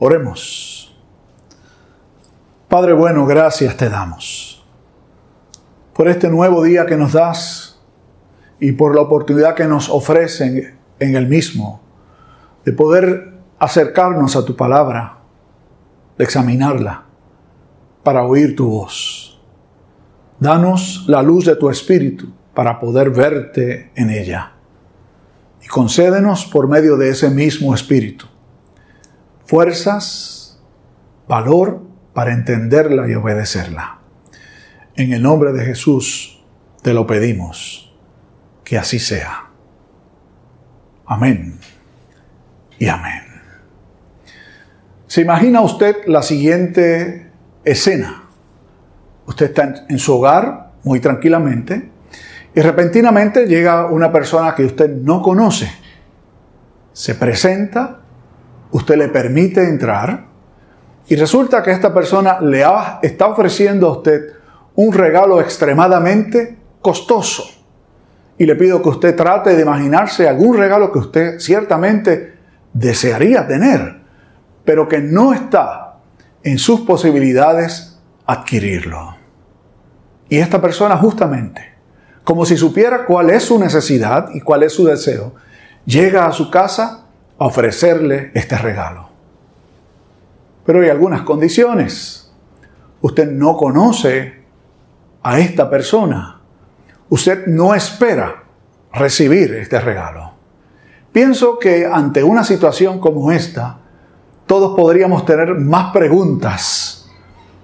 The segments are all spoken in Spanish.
Oremos. Padre bueno, gracias te damos por este nuevo día que nos das y por la oportunidad que nos ofrecen en el mismo de poder acercarnos a tu palabra, de examinarla para oír tu voz. Danos la luz de tu espíritu para poder verte en ella. Y concédenos por medio de ese mismo espíritu fuerzas, valor para entenderla y obedecerla. En el nombre de Jesús te lo pedimos, que así sea. Amén y amén. ¿Se imagina usted la siguiente escena? Usted está en su hogar muy tranquilamente y repentinamente llega una persona que usted no conoce. Se presenta usted le permite entrar y resulta que esta persona le está ofreciendo a usted un regalo extremadamente costoso. Y le pido que usted trate de imaginarse algún regalo que usted ciertamente desearía tener, pero que no está en sus posibilidades adquirirlo. Y esta persona justamente, como si supiera cuál es su necesidad y cuál es su deseo, llega a su casa ofrecerle este regalo. Pero hay algunas condiciones. Usted no conoce a esta persona. Usted no espera recibir este regalo. Pienso que ante una situación como esta, todos podríamos tener más preguntas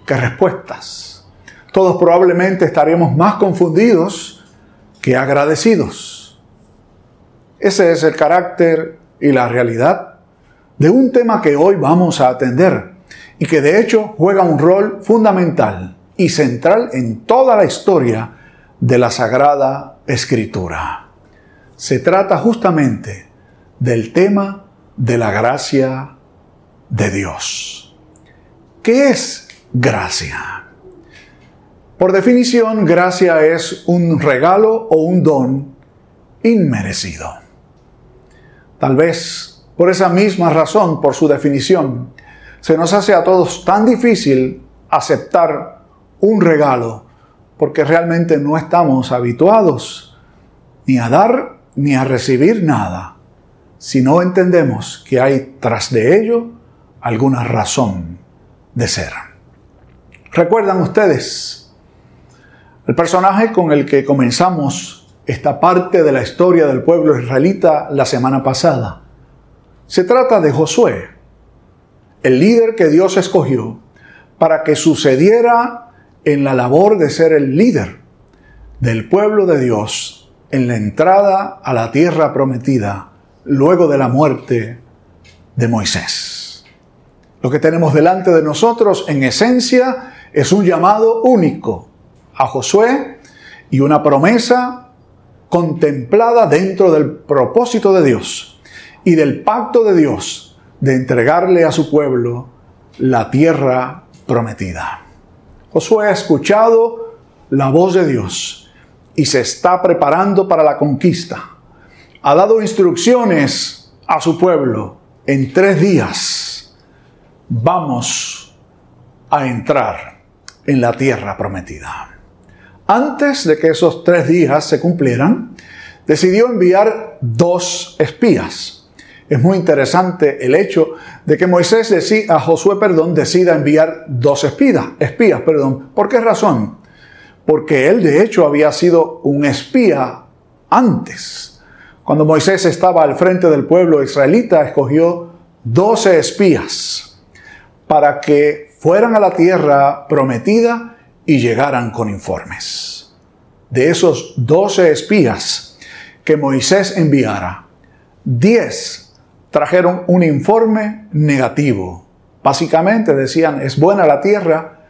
que respuestas. Todos probablemente estaríamos más confundidos que agradecidos. Ese es el carácter y la realidad de un tema que hoy vamos a atender y que de hecho juega un rol fundamental y central en toda la historia de la Sagrada Escritura. Se trata justamente del tema de la gracia de Dios. ¿Qué es gracia? Por definición, gracia es un regalo o un don inmerecido. Tal vez por esa misma razón, por su definición, se nos hace a todos tan difícil aceptar un regalo, porque realmente no estamos habituados ni a dar ni a recibir nada, si no entendemos que hay tras de ello alguna razón de ser. ¿Recuerdan ustedes el personaje con el que comenzamos esta parte de la historia del pueblo israelita la semana pasada. Se trata de Josué, el líder que Dios escogió para que sucediera en la labor de ser el líder del pueblo de Dios en la entrada a la tierra prometida luego de la muerte de Moisés. Lo que tenemos delante de nosotros en esencia es un llamado único a Josué y una promesa contemplada dentro del propósito de Dios y del pacto de Dios de entregarle a su pueblo la tierra prometida. Josué ha escuchado la voz de Dios y se está preparando para la conquista. Ha dado instrucciones a su pueblo. En tres días vamos a entrar en la tierra prometida. Antes de que esos tres días se cumplieran, decidió enviar dos espías. Es muy interesante el hecho de que Moisés a Josué, perdón, decida enviar dos espías, espías, perdón. ¿Por qué razón? Porque él de hecho había sido un espía antes. Cuando Moisés estaba al frente del pueblo israelita, escogió doce espías para que fueran a la tierra prometida y llegaran con informes. De esos doce espías que Moisés enviara, diez trajeron un informe negativo. Básicamente decían, es buena la tierra,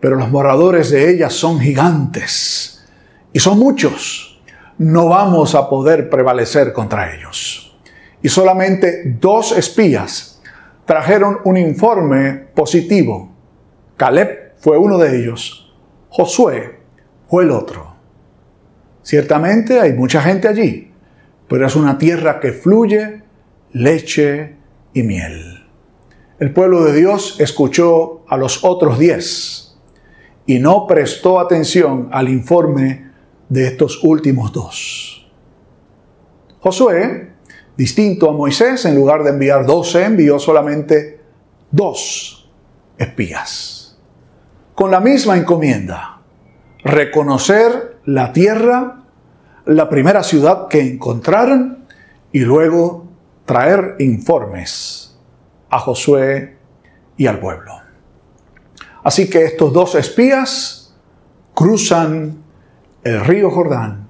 pero los moradores de ella son gigantes y son muchos. No vamos a poder prevalecer contra ellos. Y solamente dos espías trajeron un informe positivo. Caleb fue uno de ellos Josué fue el otro. Ciertamente hay mucha gente allí, pero es una tierra que fluye leche y miel. el pueblo de Dios escuchó a los otros diez y no prestó atención al informe de estos últimos dos. Josué, distinto a Moisés, en lugar de enviar doce, envió solamente dos espías. Con la misma encomienda, reconocer la tierra, la primera ciudad que encontraron y luego traer informes a Josué y al pueblo. Así que estos dos espías cruzan el río Jordán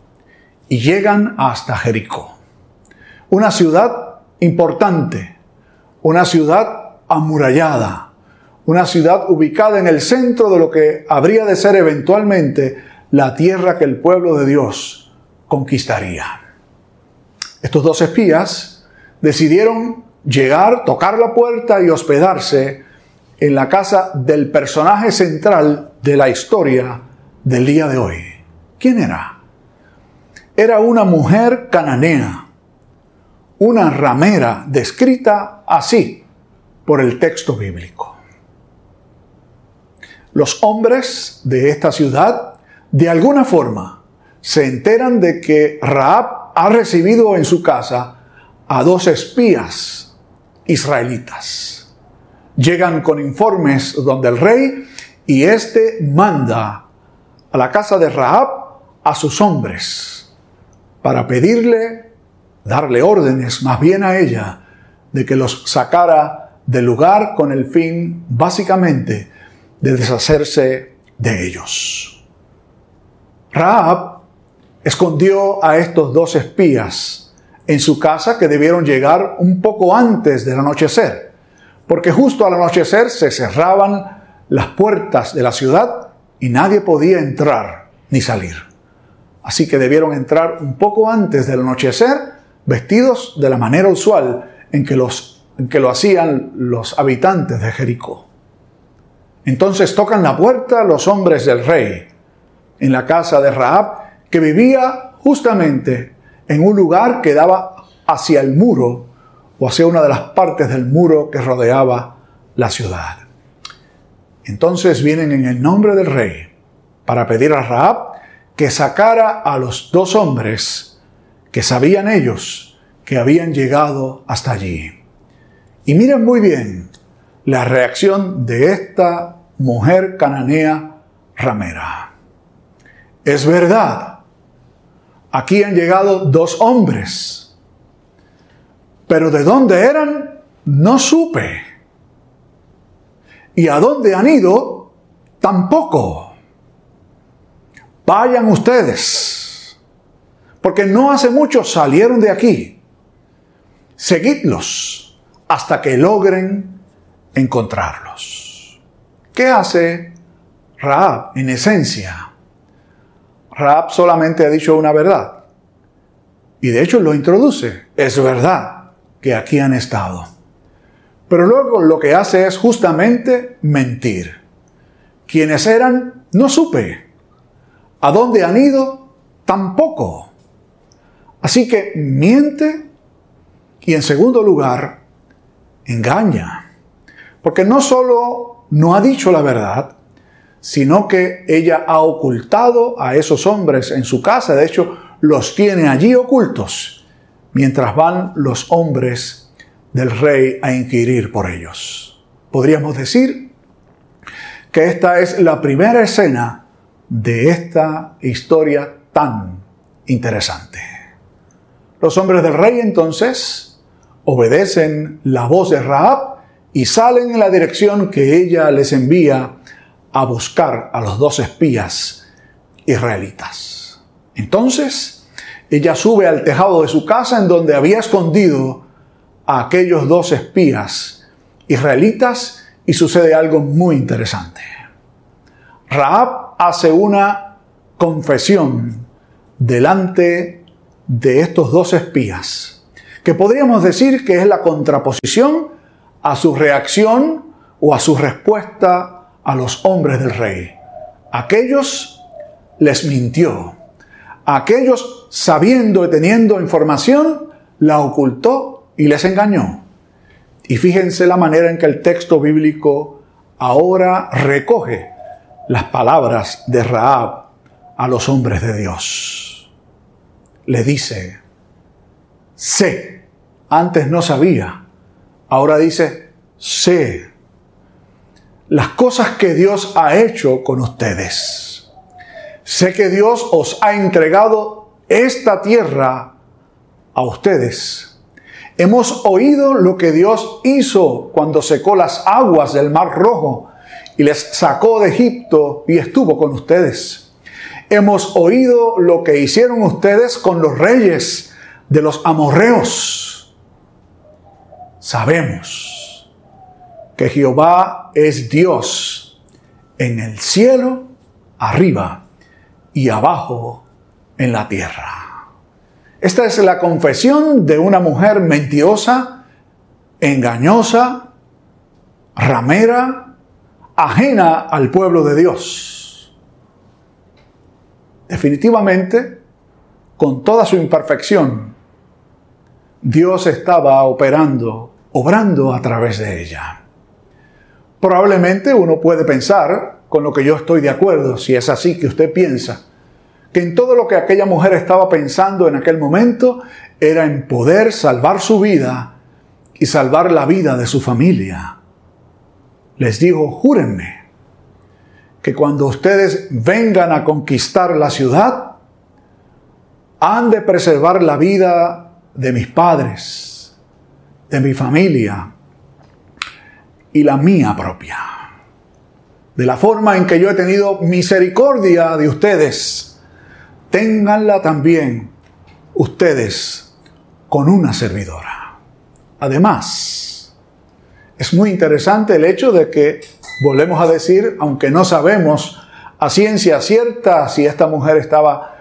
y llegan hasta Jericó. Una ciudad importante, una ciudad amurallada, una ciudad ubicada en el centro de lo que habría de ser eventualmente la tierra que el pueblo de Dios conquistaría. Estos dos espías decidieron llegar, tocar la puerta y hospedarse en la casa del personaje central de la historia del día de hoy. ¿Quién era? Era una mujer cananea, una ramera descrita así por el texto bíblico. Los hombres de esta ciudad, de alguna forma, se enteran de que Raab ha recibido en su casa a dos espías israelitas. Llegan con informes donde el rey y éste manda a la casa de Raab a sus hombres para pedirle, darle órdenes más bien a ella, de que los sacara del lugar con el fin básicamente de deshacerse de ellos. Raab escondió a estos dos espías en su casa que debieron llegar un poco antes del anochecer, porque justo al anochecer se cerraban las puertas de la ciudad y nadie podía entrar ni salir. Así que debieron entrar un poco antes del anochecer, vestidos de la manera usual en que, los, en que lo hacían los habitantes de Jericó. Entonces tocan la puerta los hombres del rey en la casa de Raab, que vivía justamente en un lugar que daba hacia el muro o hacia una de las partes del muro que rodeaba la ciudad. Entonces vienen en el nombre del rey para pedir a Raab que sacara a los dos hombres que sabían ellos que habían llegado hasta allí. Y miren muy bien la reacción de esta mujer cananea ramera. Es verdad, aquí han llegado dos hombres, pero de dónde eran no supe. Y a dónde han ido tampoco. Vayan ustedes, porque no hace mucho salieron de aquí. Seguidlos hasta que logren encontrarlos. ¿Qué hace Raab en esencia? Raab solamente ha dicho una verdad. Y de hecho lo introduce. Es verdad que aquí han estado. Pero luego lo que hace es justamente mentir. Quienes eran, no supe. ¿A dónde han ido? Tampoco. Así que miente y en segundo lugar, engaña. Porque no solo no ha dicho la verdad, sino que ella ha ocultado a esos hombres en su casa. De hecho, los tiene allí ocultos mientras van los hombres del rey a inquirir por ellos. Podríamos decir que esta es la primera escena de esta historia tan interesante. Los hombres del rey entonces obedecen la voz de Raab y salen en la dirección que ella les envía a buscar a los dos espías israelitas. Entonces, ella sube al tejado de su casa en donde había escondido a aquellos dos espías israelitas y sucede algo muy interesante. Raab hace una confesión delante de estos dos espías, que podríamos decir que es la contraposición a su reacción o a su respuesta a los hombres del rey. Aquellos les mintió. Aquellos, sabiendo y teniendo información, la ocultó y les engañó. Y fíjense la manera en que el texto bíblico ahora recoge las palabras de Raab a los hombres de Dios. Le dice, sé, antes no sabía, ahora dice, sé las cosas que Dios ha hecho con ustedes. Sé que Dios os ha entregado esta tierra a ustedes. Hemos oído lo que Dios hizo cuando secó las aguas del Mar Rojo y les sacó de Egipto y estuvo con ustedes. Hemos oído lo que hicieron ustedes con los reyes de los amorreos. Sabemos que Jehová es Dios en el cielo, arriba y abajo en la tierra. Esta es la confesión de una mujer mentirosa, engañosa, ramera, ajena al pueblo de Dios. Definitivamente, con toda su imperfección, Dios estaba operando, obrando a través de ella. Probablemente uno puede pensar, con lo que yo estoy de acuerdo, si es así que usted piensa, que en todo lo que aquella mujer estaba pensando en aquel momento era en poder salvar su vida y salvar la vida de su familia les digo, júrenme que cuando ustedes vengan a conquistar la ciudad, han de preservar la vida de mis padres, de mi familia y la mía propia. De la forma en que yo he tenido misericordia de ustedes, ténganla también ustedes con una servidora. Además, es muy interesante el hecho de que, volvemos a decir, aunque no sabemos a ciencia cierta si esta mujer estaba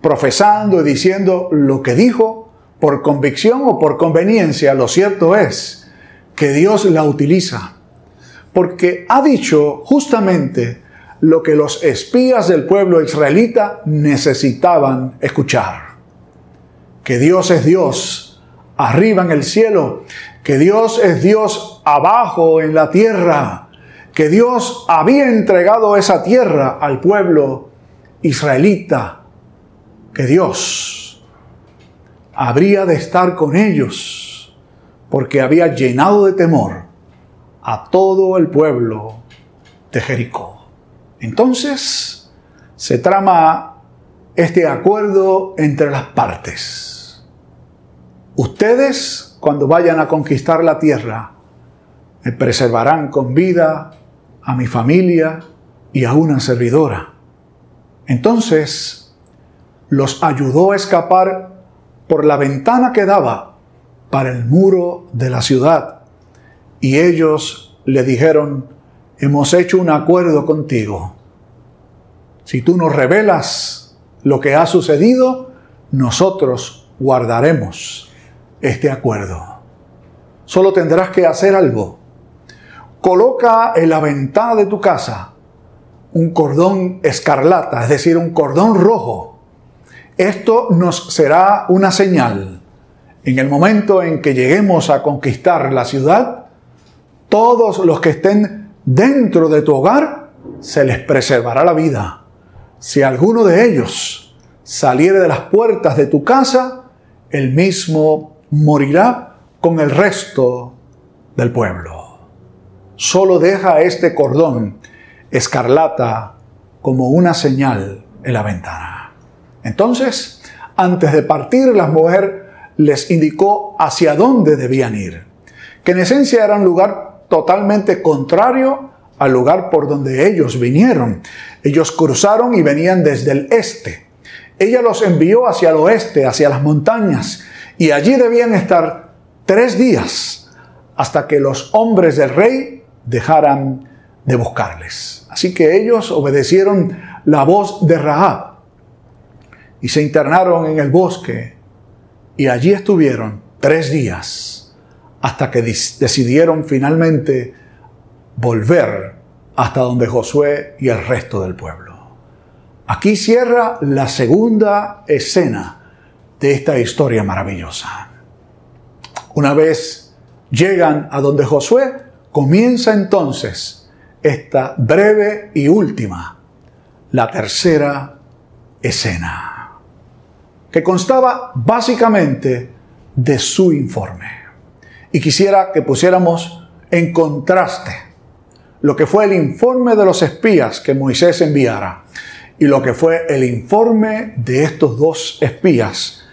profesando y diciendo lo que dijo por convicción o por conveniencia, lo cierto es que Dios la utiliza, porque ha dicho justamente lo que los espías del pueblo israelita necesitaban escuchar, que Dios es Dios arriba en el cielo que Dios es Dios abajo en la tierra, que Dios había entregado esa tierra al pueblo israelita, que Dios habría de estar con ellos, porque había llenado de temor a todo el pueblo de Jericó. Entonces se trama este acuerdo entre las partes. Ustedes cuando vayan a conquistar la tierra, me preservarán con vida a mi familia y a una servidora. Entonces los ayudó a escapar por la ventana que daba para el muro de la ciudad. Y ellos le dijeron, hemos hecho un acuerdo contigo. Si tú nos revelas lo que ha sucedido, nosotros guardaremos este acuerdo. Solo tendrás que hacer algo. Coloca en la ventana de tu casa un cordón escarlata, es decir, un cordón rojo. Esto nos será una señal. En el momento en que lleguemos a conquistar la ciudad, todos los que estén dentro de tu hogar, se les preservará la vida. Si alguno de ellos saliere de las puertas de tu casa, el mismo morirá con el resto del pueblo. Solo deja este cordón escarlata como una señal en la ventana. Entonces, antes de partir, la mujer les indicó hacia dónde debían ir, que en esencia era un lugar totalmente contrario al lugar por donde ellos vinieron. Ellos cruzaron y venían desde el este. Ella los envió hacia el oeste, hacia las montañas, y allí debían estar tres días hasta que los hombres del rey dejaran de buscarles. Así que ellos obedecieron la voz de Rahab y se internaron en el bosque y allí estuvieron tres días hasta que decidieron finalmente volver hasta donde Josué y el resto del pueblo. Aquí cierra la segunda escena de esta historia maravillosa. Una vez llegan a donde Josué, comienza entonces esta breve y última, la tercera escena, que constaba básicamente de su informe. Y quisiera que pusiéramos en contraste lo que fue el informe de los espías que Moisés enviara y lo que fue el informe de estos dos espías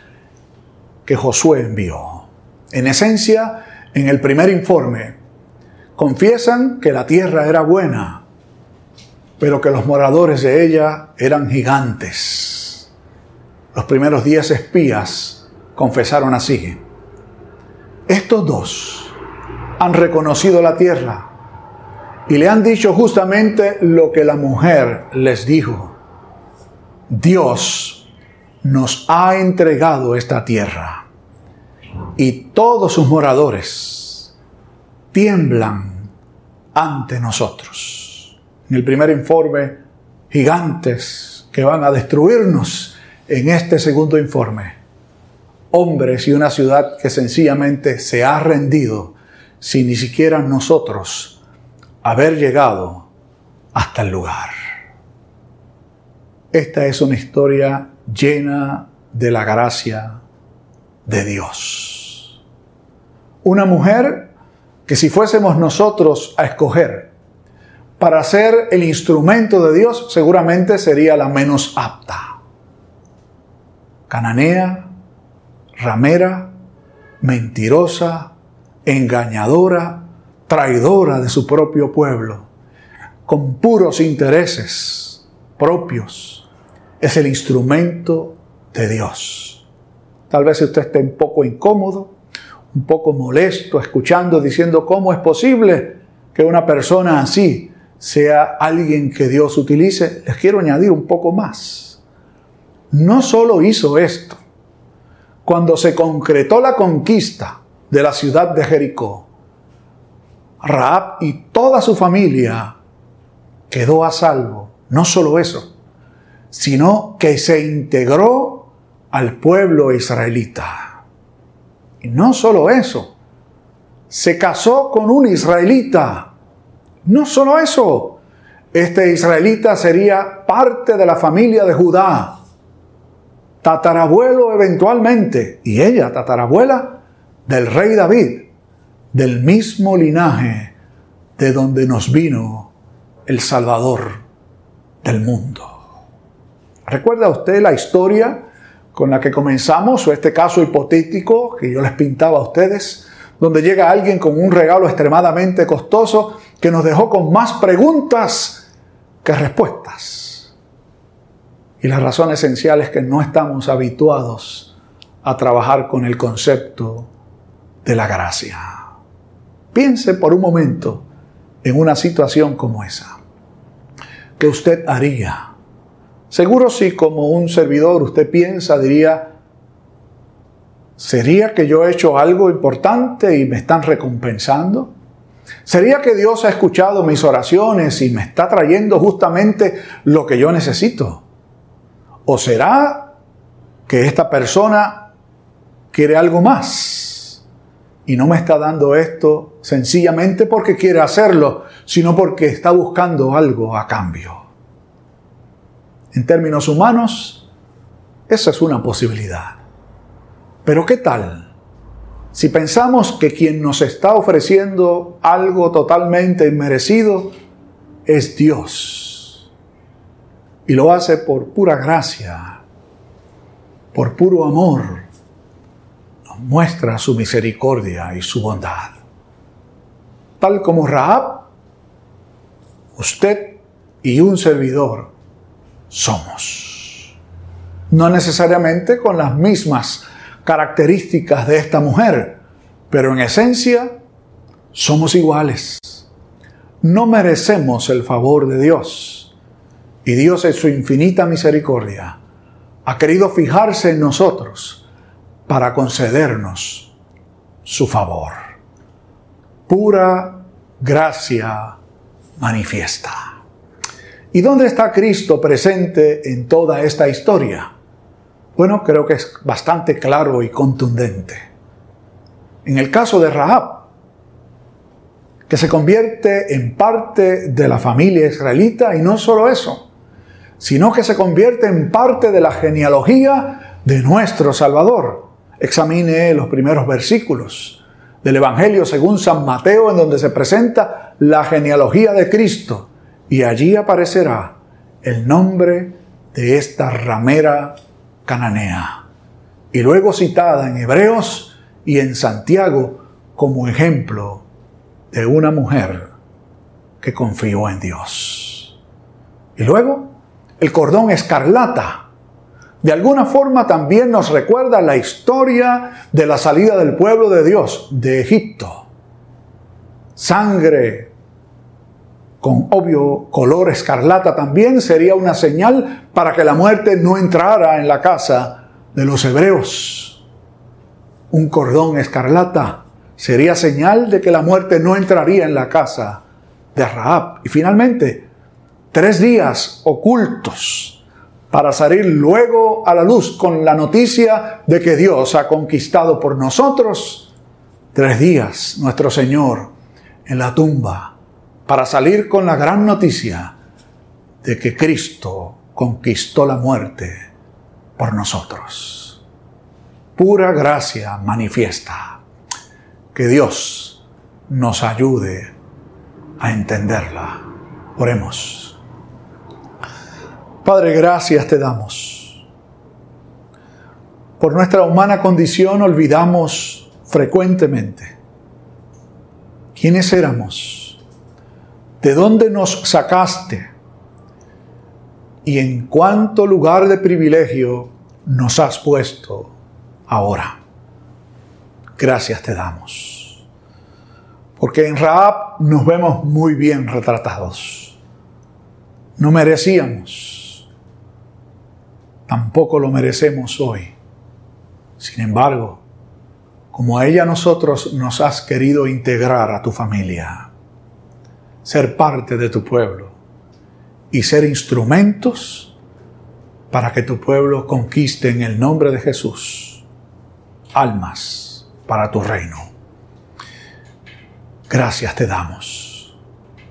que Josué envió. En esencia, en el primer informe, confiesan que la tierra era buena, pero que los moradores de ella eran gigantes. Los primeros diez espías confesaron así. Estos dos han reconocido la tierra y le han dicho justamente lo que la mujer les dijo. Dios nos ha entregado esta tierra y todos sus moradores tiemblan ante nosotros. En el primer informe, gigantes que van a destruirnos. En este segundo informe, hombres y una ciudad que sencillamente se ha rendido sin ni siquiera nosotros haber llegado hasta el lugar. Esta es una historia llena de la gracia de Dios. Una mujer que si fuésemos nosotros a escoger para ser el instrumento de Dios, seguramente sería la menos apta. Cananea, ramera, mentirosa, engañadora, traidora de su propio pueblo, con puros intereses propios, es el instrumento de Dios. Tal vez usted esté un poco incómodo, un poco molesto, escuchando, diciendo, ¿cómo es posible que una persona así sea alguien que Dios utilice? Les quiero añadir un poco más. No solo hizo esto, cuando se concretó la conquista de la ciudad de Jericó, Raab y toda su familia quedó a salvo. No solo eso, sino que se integró al pueblo israelita. Y no solo eso, se casó con un israelita. No solo eso, este israelita sería parte de la familia de Judá, tatarabuelo eventualmente, y ella tatarabuela del rey David, del mismo linaje de donde nos vino el Salvador del mundo. ¿Recuerda usted la historia con la que comenzamos, o este caso hipotético que yo les pintaba a ustedes, donde llega alguien con un regalo extremadamente costoso que nos dejó con más preguntas que respuestas. Y la razón esencial es que no estamos habituados a trabajar con el concepto de la gracia. Piense por un momento en una situación como esa. ¿Qué usted haría? Seguro si como un servidor usted piensa, diría, ¿sería que yo he hecho algo importante y me están recompensando? ¿Sería que Dios ha escuchado mis oraciones y me está trayendo justamente lo que yo necesito? ¿O será que esta persona quiere algo más y no me está dando esto sencillamente porque quiere hacerlo, sino porque está buscando algo a cambio? En términos humanos, esa es una posibilidad. Pero ¿qué tal si pensamos que quien nos está ofreciendo algo totalmente inmerecido es Dios? Y lo hace por pura gracia, por puro amor. Nos muestra su misericordia y su bondad. Tal como Raab, usted y un servidor somos. No necesariamente con las mismas características de esta mujer, pero en esencia somos iguales. No merecemos el favor de Dios. Y Dios en su infinita misericordia ha querido fijarse en nosotros para concedernos su favor. Pura gracia manifiesta. ¿Y dónde está Cristo presente en toda esta historia? Bueno, creo que es bastante claro y contundente. En el caso de Rahab, que se convierte en parte de la familia israelita y no solo eso, sino que se convierte en parte de la genealogía de nuestro Salvador. Examine los primeros versículos del Evangelio según San Mateo en donde se presenta la genealogía de Cristo y allí aparecerá el nombre de esta ramera cananea y luego citada en Hebreos y en Santiago como ejemplo de una mujer que confió en Dios. Y luego el cordón escarlata. De alguna forma también nos recuerda la historia de la salida del pueblo de Dios de Egipto. Sangre con obvio color escarlata también sería una señal para que la muerte no entrara en la casa de los hebreos. Un cordón escarlata sería señal de que la muerte no entraría en la casa de Rahab. Y finalmente, tres días ocultos para salir luego a la luz con la noticia de que Dios ha conquistado por nosotros. Tres días nuestro Señor en la tumba para salir con la gran noticia de que Cristo conquistó la muerte por nosotros. Pura gracia manifiesta. Que Dios nos ayude a entenderla. Oremos. Padre, gracias te damos. Por nuestra humana condición olvidamos frecuentemente quiénes éramos, de dónde nos sacaste y en cuánto lugar de privilegio nos has puesto ahora. Gracias te damos. Porque en Raab nos vemos muy bien retratados. No merecíamos tampoco lo merecemos hoy. Sin embargo, como a ella nosotros nos has querido integrar a tu familia, ser parte de tu pueblo y ser instrumentos para que tu pueblo conquiste en el nombre de Jesús almas para tu reino. Gracias te damos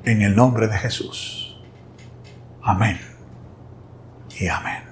en el nombre de Jesús. Amén y amén.